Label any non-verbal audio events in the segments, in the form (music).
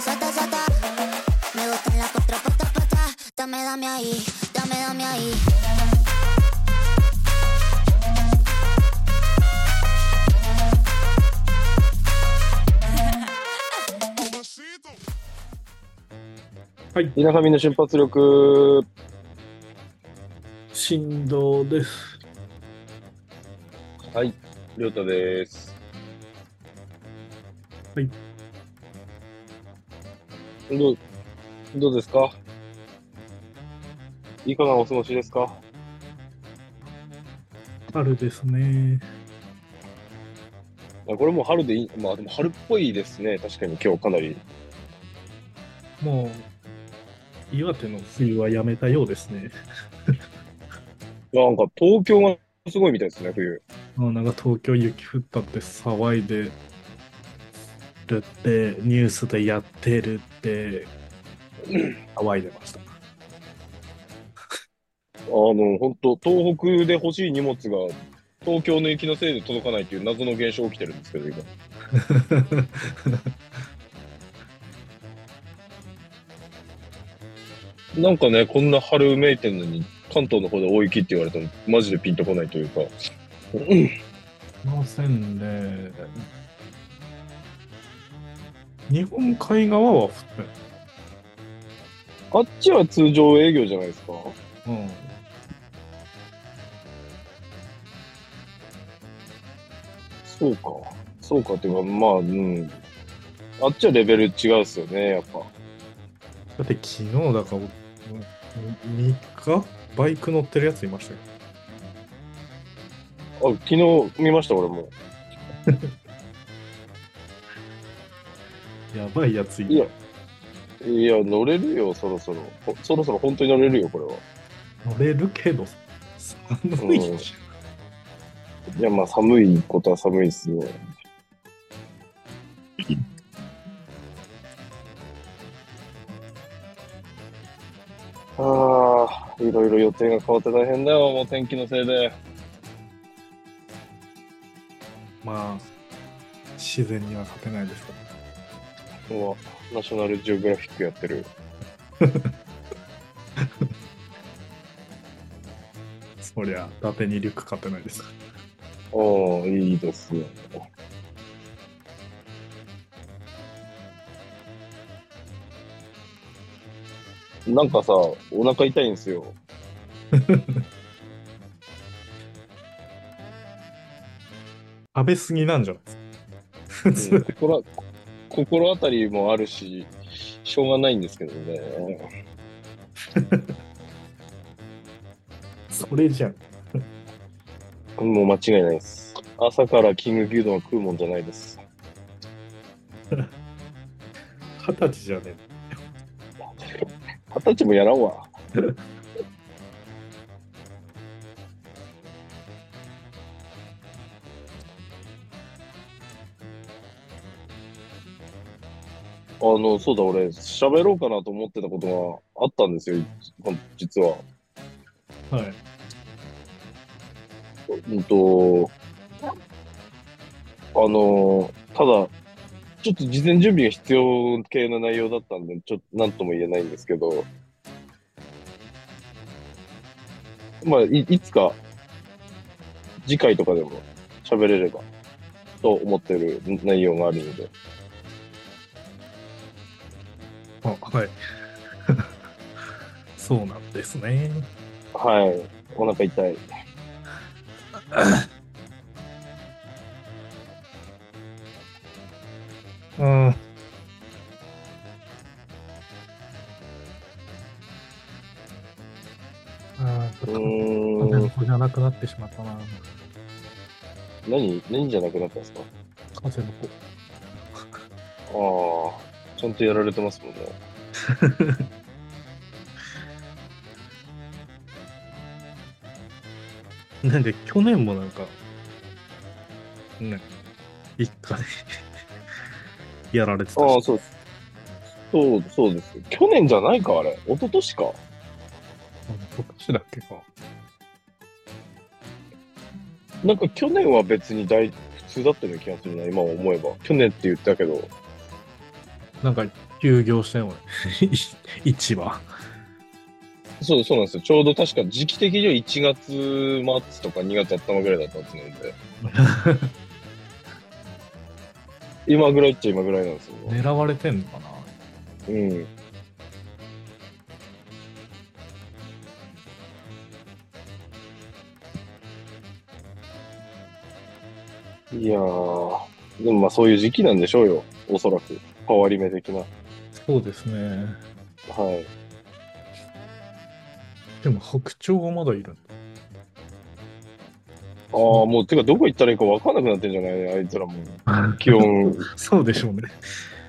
sata, sata, sata. Me gustan las cuatro patas, patas. Dame, dame ahí, dame, dame ahí. Mamacita. はい、田舎民の瞬発力、振動です。はい、りょうたです。はい。どう、どうですか？いかがお過ごしですか？春ですね。あこれもう春でいい、まあでも春っぽいですね。確かに今日かなり。もう、岩手の冬はやめたようですね。なんか東京がすごいみたいですね、冬。もうなんか東京雪降ったって騒いでるって、ニュースでやってるって、騒いでました。あの、本当東北で欲しい荷物が東京の雪のせいで届かないっていう謎の現象起きてるんですけど、今。(laughs) なんかね、こんな春めいてんのに、関東の方で大雪って言われても、マジでピンとこないというか。(laughs) ませんね。日本海側は降ってあっちは通常営業じゃないですか？うん。そうか。そうかっていうか、まあ、うん。あっちはレベル違うっすよね、やっぱ。だって昨日だから、3日バイク乗ってるやついましたよ。あ、昨日見ました、俺も。やばいやついいや、いや、乗れるよ、そろそろ。ほそろそろ本当に乗れるよ、これは。乗れるけど、寒いし。いや、まあ、寒いことは寒いっすね。(laughs) ああ、いろいろ予定が変わって大変だよ、もう天気のせいで。まあ、自然には勝てないですから。もう、ナショナルジオグラフィックやってる。(laughs) そりゃ、伊達にリュック勝てないですか？おー、いいですね。なんかさ、お腹痛いんですよ。(laughs) 食べ過ぎなんじゃないですか？(laughs) うん心心当たりもあるし、しょうがないんですけどね。(laughs) それじゃん。もう間違いないです。朝からキング牛丼は食うもんじゃないです。(laughs) 二十歳じゃね二十歳もやらんわ。(laughs) あの、そうだ、俺、喋ろうかなと思ってたことがあったんですよ、実は。え。はい。うんと、あの、ただ、ちょっと事前準備が必要系な内容だったんで、ちょっと何とも言えないんですけど、まあ、いいつか、次回とかでも喋れれば、と思ってる内容があるので、あ、はい。(laughs) そうなんですね。はい、お腹痛い。うん。ああ、ちうょっと、風の子じゃなくなってしまったな。何、何じゃなくなったんですか？風の子。ああ、ちゃんとやられてますもんね。(laughs) なんで、去年もなんか、ね、一家で (laughs) やられてたああ、し、そうです。そう、そうです。去年じゃないか、あれ。一昨年か。今年だっけか。なんか去年は別に大、普通だったような気がするな、今思えば。去年って言ったけど。なんか休業したよ、俺。(laughs) 市場。そう、そうなんですよ。ちょうど確か時期的には1月末とか2月頭ぐらいだったはずなんで、(laughs) 今ぐらいっちゃ今ぐらいなんですよ。狙われてんのかな？うん。いやー、でもまあそういう時期なんでしょうよ。おそらく。変わり目的な。そうですね。はい。でも白鳥がまだいるんだ。ああ、もう、てかどこ行ったらいいか分かんなくなってんじゃない？あいつらも。(laughs) 気温。そうでしょうね。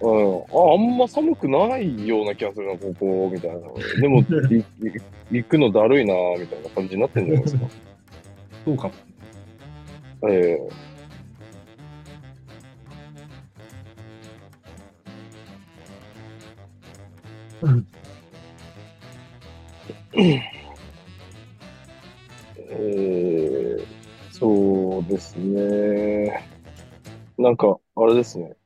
うん。あ、あんま寒くないような気がするな、ここ、みたいな。でも、行くのだるいな、みたいな感じになってんじゃないですか。(laughs) そうかも。ええうえーそうですね。なんか、あれですね。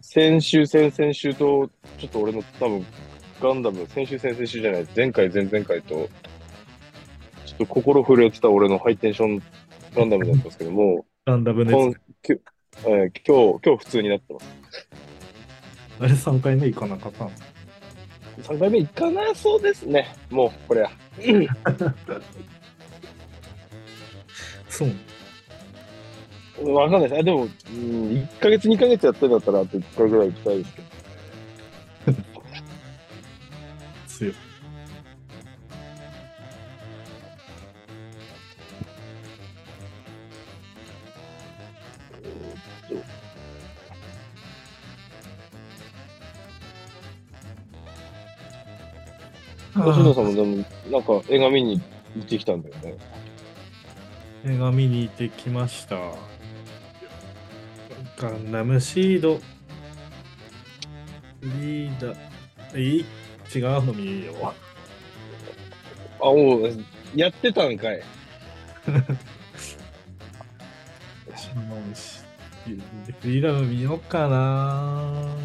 先週、先々週と、ちょっと俺の多分、ガンダム、先週、先々週じゃない、前回、前々回と、ちょっと心震えてた俺のハイテンションガンダムだったんですけども、ガンダム今熱。きゅえー今日、今日普通になってます。あれ3回目行かなかったんですか3回目いかなそうですね。もう、これは。そう。わかんないです。あ、でも、うん、1ヶ月、2ヶ月やってんだったら、あと1回ぐらい行きたいですけど。強い。星野さんもでも、なんか映画見に行ってきたんだよね。映画見に行ってきました。ガンダムシード。リーダー。いい違うの見よう。あ、もう、やってたんかい。(laughs) リーダー見ようかな。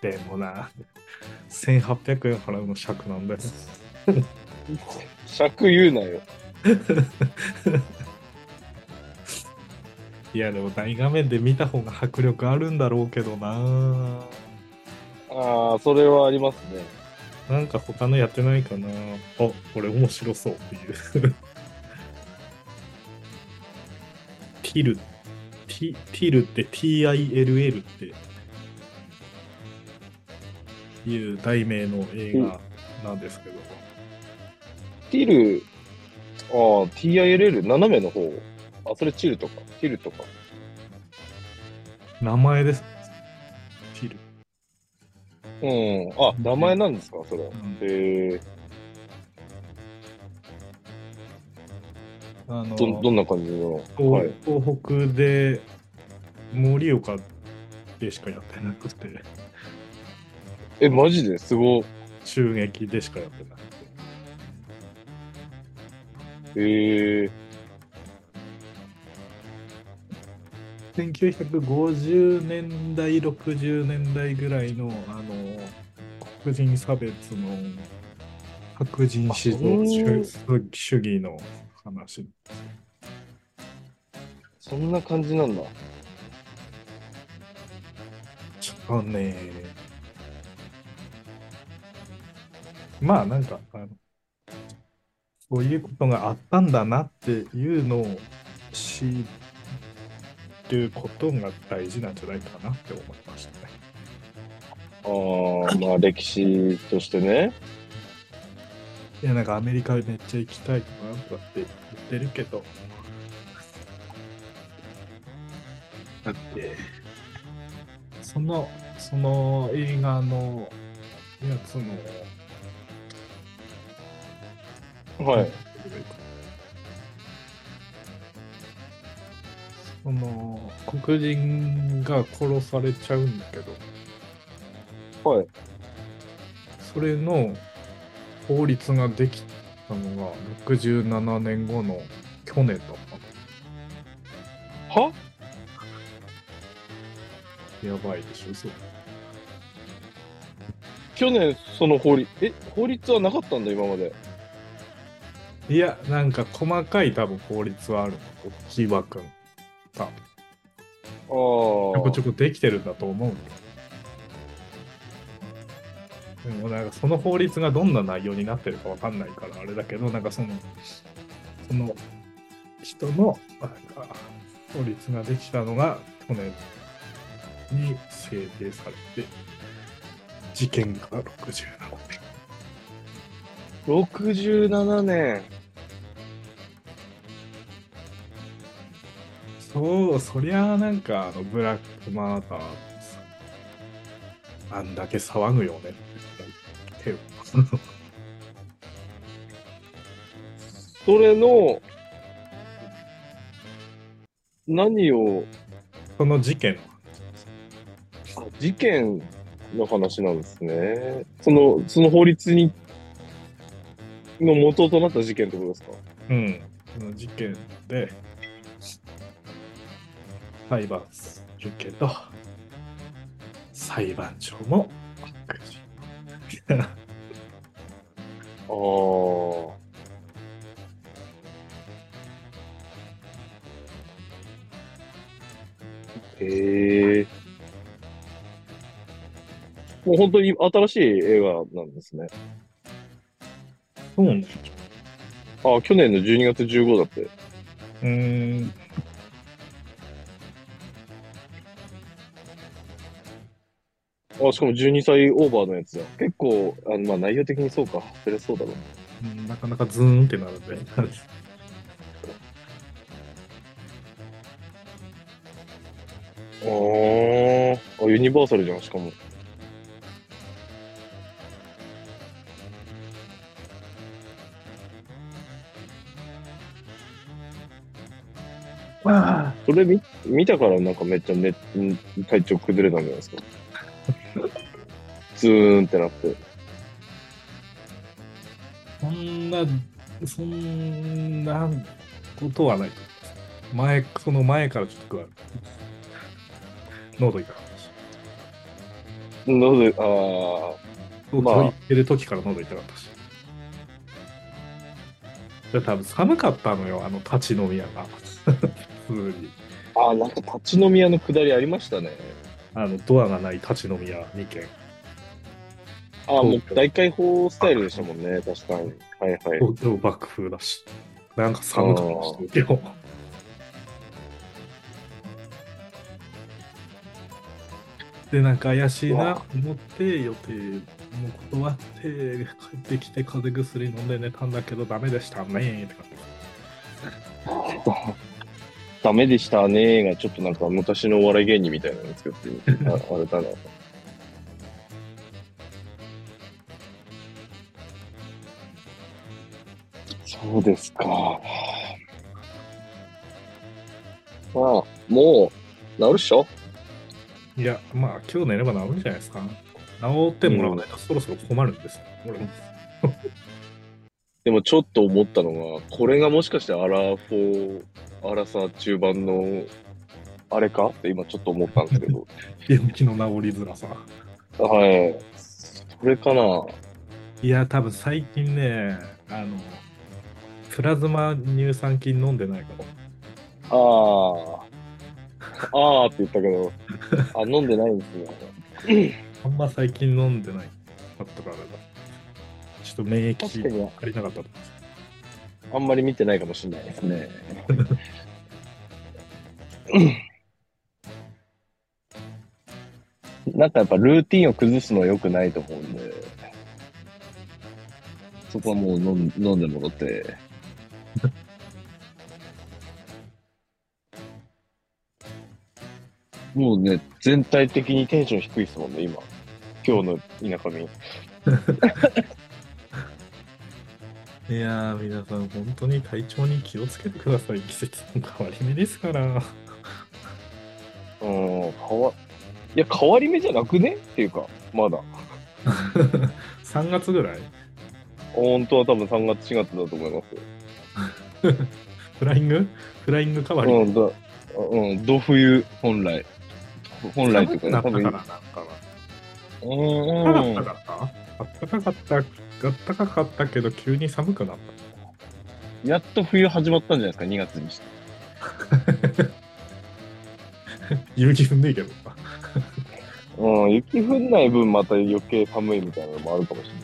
でもな、1800円払うの尺なんだよ。尺言うなよ。(laughs) いや、でも大画面で見た方が迫力あるんだろうけどな。ああ、それはありますね。なんか他のやってないかな。あ、これ面白そうっていう。ティル。ティティルって TILL っていう題名の映画なんですけど、ティル、ああ、TILL、斜めの方。あ、それチルとか、ティルとか。名前です。ティル。うん。あ、名前なんですか、それ。んへえあのど、どんな感じの？東はい。東北で盛岡でしかやってなくて、え、マジで？すごい。襲撃でしかやってなくて。へえ1950年代、60年代ぐらいの、あの、黒人差別の白人至上主主義の話。そんな感じなんだ。ちょっとね、まあなんか、あのそういうことがあったんだなっていうのを知ることが大事なんじゃないかなって思いましたね。ああ、まあ歴史としてね。いや、なんかアメリカめっちゃ行きたいとかとかって言ってるけど、だって、その、その映画のやつの、はい。その、黒人が殺されちゃうんだけど、はい。それの法律ができたのが67年後の去年だったの。は？やばいでしょ、そう。去年その法律、え、法律はなかったんだ、今まで。いや、なんか細かい多分法律はあるの。木場くん。多分ああ。ちょこちょこできてるんだと思うんだ。でもなんかその法律がどんな内容になってるかわかんないからあれだけど、なんかその、その人のなんか法律ができたのが去年に制定されて、事件が67年。67年。そう、そりゃあなんかあのブラックマーターさあんだけ騒ぐよねって。それの、何を、その事件あ事件の話なんですね。その、その法律に、の元となった事件ってことですか？うん。その事件で、裁判するけど、裁判長も悪事。(laughs) ああ。へえ。もう本当に新しい映画なんですね。そうね。あ、去年の12月15だって。うーん。あ、しかも12歳オーバーのやつだ。結構、あのまあ内容的にそうか。それそうだろう。うんなかなかズーンってなるんで。あーあ、ユニバーサルじゃん、しかも。それ見見たからなんかめっちゃめん体調崩れたんじゃないですか。ズーンってなって。そんな、そんなことはないと思います。前、その前からちょっと具合悪い喉痛かったし。喉で、あ東まあ京行ってる時から喉痛かったし。で多分寒かったのよ、あの立ち飲み屋が。普通に。あ、ああ、なんか立ち飲み屋の下りありましたね。あの、ドアがない立ち飲み屋2軒。ああ、もう大開放スタイルでしたもんね、確かに。はいはい。東京爆風だし。なんか寒かったし、東京。(laughs) で、なんか怪しいなと思って、予定も断って、帰ってきて風邪薬飲んで寝たんだけど、ダメでしたねって感じ。(laughs) ダメでしたねーがちょっとなんか昔のお笑い芸人みたいなの作ってああれだな。そうですか。まあ、もう、治るっしょ？いや、まあ、今日寝れば治るんじゃないですか。治ってもらわないとそろそろ困るんです。俺も。でもちょっと思ったのが、これがもしかしてアラフォー、アラサー中盤の、あれか？って今ちょっと思ったんですけど。(laughs) 病気の治りづらさ。はい。それかな？いや、多分最近ね、あの、プラズマ乳酸菌飲んでないかも。ああ。ああって言ったけど、あ、飲んでないんですね。(laughs) あんま最近飲んでないかったからだ。ちょっと免疫足りなかった。あんまり見てないかもしれないですね。(laughs) なんかやっぱルーティンを崩すのは良くないと思うんで、そこはもう飲ん飲んでもらって。(laughs) もうね、全体的にテンション低いですもんね、今。今日の田舎民。(laughs) いやー、皆さん、本当に体調に気をつけてください。季節の変わり目ですから。(laughs) うん、変わ、いや、変わり目じゃなくね？っていうか、まだ。(laughs) 3月ぐらい？本当は多分3月、4月だと思いますよ。(laughs) フライング？フライング変わり？目。うん、だ、うん、ど冬、本来。本来というかね、なったからなんかうん暖かかった暖かかった、暖かかったけど急に寒くなっやっと冬始まったんじゃないですか、2月にして。た。雪降んねえけどさ。うん、雪降んない分また余計寒いみたいなのもあるかもしれない。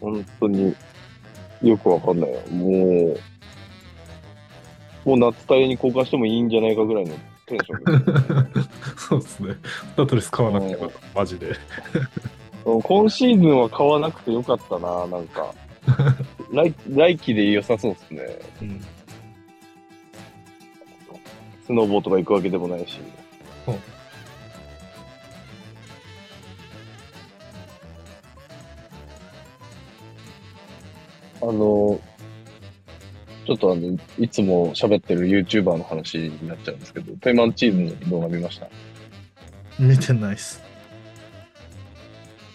本当によくわかんないよ。もう、もう夏タイヤに交換してもいいんじゃないかぐらいのテンションでそうですね。ダトレス買わなくてよかった、マジで。うん今シーズンは買わなくてよかったな、なんか。(laughs) 来来季で良さそうですね。うん。スノーボーとか行くわけでもないし。そうあの、ちょっとあの、いつも喋ってる YouTuber の話になっちゃうんですけど、ペイマンチーズの動画見ました？見てないっす。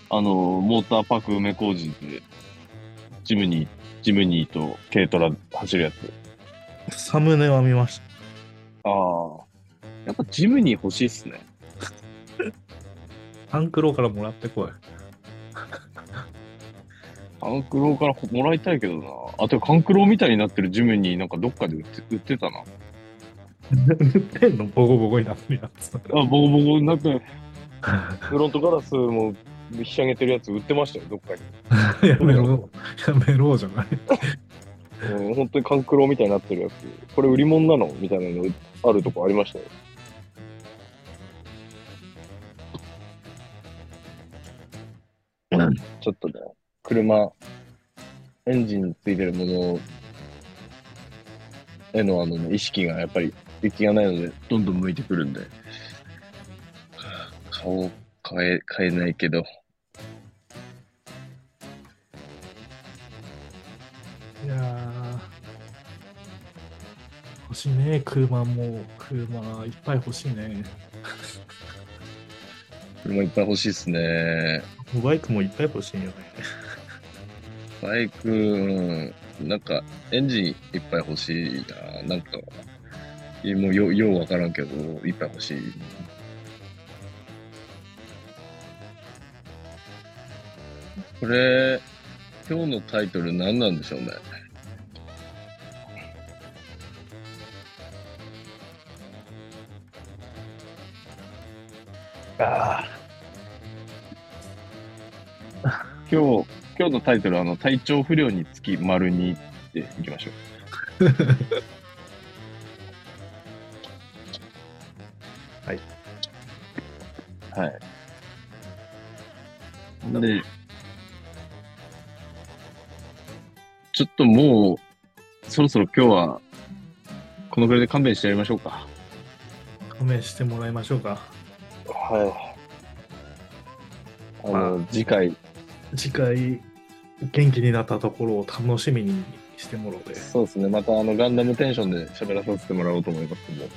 あの、モーターパーク梅小路で、ジムニー、ジムニーと軽トラ走るやつ。サムネは見ました。ああ。やっぱジムニー欲しいっすね。(laughs) タンクローからもらってこい。カンクローからもらいたいけどな。あとカンクローみたいになってるジムニーなんかどっかで売って売ってたな。売ってんのボコボコになってるやつ。あ、ボコボコになって、フロントガラスもひしゃげてるやつ売ってましたよ、どっかに。(laughs) やめろ。やめろじゃない。うん、本当にカンクローみたいになってるやつ。これ売り物なの？みたいなのあるとこありましたよ。ちょっとね、車、エンジンについてるものへのあの、ね、意識がやっぱり雪がないので、どんどん向いてくるんで、顔変え、変えないけど、いやー。欲しいね、車も。車いっぱい欲しいね。車いっぱい欲しいっすね。バイクもいっぱい欲しいよね。バイク、なんか、エンジンいっぱい欲しいな。なんか、もうよ、ようわからんけど、いっぱい欲しい。これ、今日のタイトル何なんでしょうね。ああ (laughs) 今日、今日のタイトル、あの、体調不良につき丸にっていきましょう。(laughs) はい。はい。で、ちょっともう、そろそろ今日は、このぐらいで勘弁してやりましょうか。勘弁してもらいましょうか。はい。あの、ま次回、次回、元気になったところを楽しみにしてもろて。そうですね、またあの、ガンダムテンションで喋らさせてもらおうと思いますので。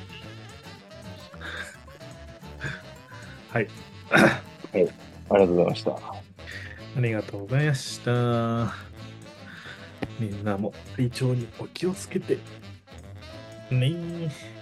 はい。ありがとうございました。ありがとうございました。みんなも体調にお気をつけて。ねえ。